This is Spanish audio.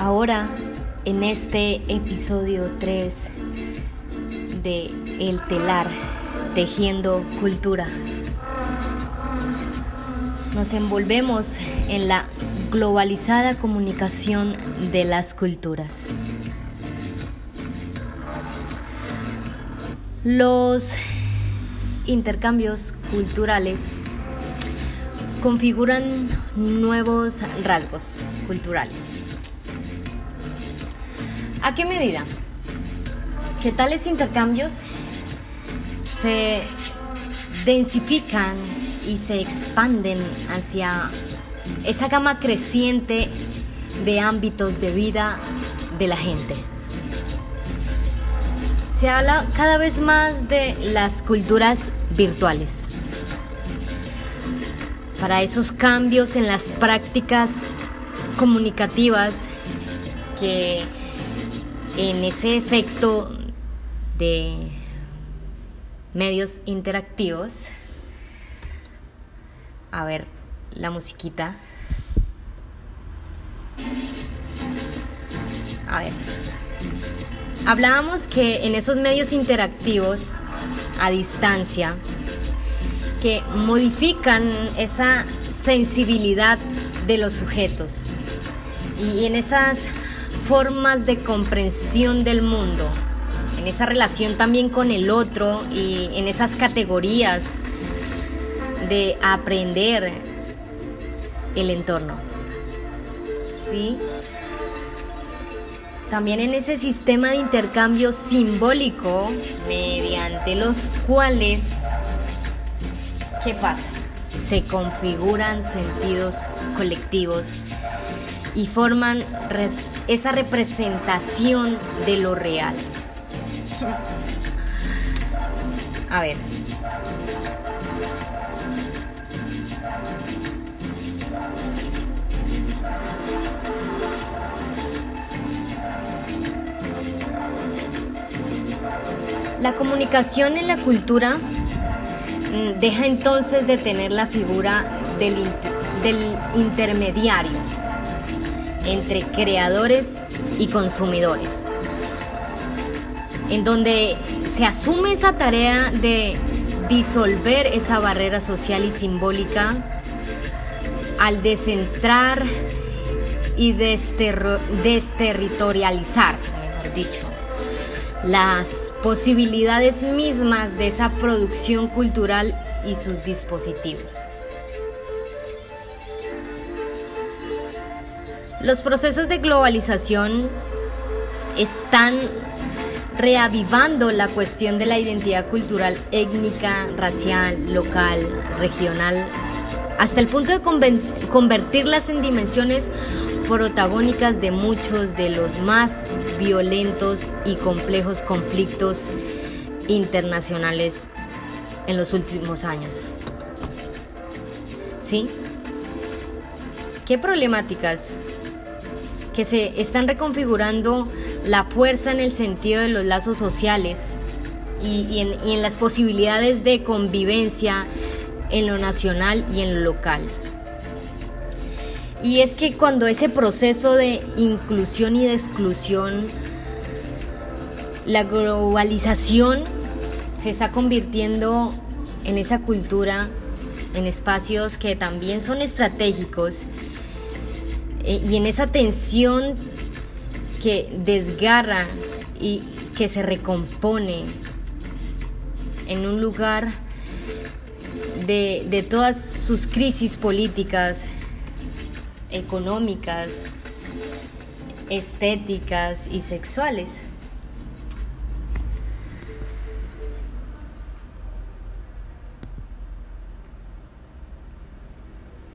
Ahora, en este episodio 3 de El telar, tejiendo cultura, nos envolvemos en la globalizada comunicación de las culturas. Los intercambios culturales configuran nuevos rasgos culturales ¿A qué medida? Que tales intercambios se densifican y se expanden hacia esa gama creciente de ámbitos de vida de la gente. Se habla cada vez más de las culturas virtuales. Para esos cambios en las prácticas comunicativas que en ese efecto de medios interactivos, a ver la musiquita. A ver. Hablábamos que en esos medios interactivos a distancia, que modifican esa sensibilidad de los sujetos y en esas formas de comprensión del mundo, en esa relación también con el otro y en esas categorías de aprender el entorno. ¿Sí? También en ese sistema de intercambio simbólico mediante los cuales, ¿qué pasa? Se configuran sentidos colectivos y forman esa representación de lo real. A ver. La comunicación en la cultura mm, deja entonces de tener la figura del, del intermediario entre creadores y consumidores, en donde se asume esa tarea de disolver esa barrera social y simbólica al descentrar y desterritorializar, mejor dicho, las posibilidades mismas de esa producción cultural y sus dispositivos. Los procesos de globalización están reavivando la cuestión de la identidad cultural étnica, racial, local, regional, hasta el punto de convertirlas en dimensiones protagónicas de muchos de los más violentos y complejos conflictos internacionales en los últimos años. ¿Sí? ¿Qué problemáticas que se están reconfigurando la fuerza en el sentido de los lazos sociales y, en, las posibilidades de convivencia en lo nacional y en lo local. Y es que cuando ese proceso de inclusión y de exclusión, la globalización se está convirtiendo en esa cultura, en espacios que también son estratégicos eh, y en esa tensión que desgarra y que se recompone en un lugar de, de todas sus crisis políticas, económicas, estéticas y sexuales.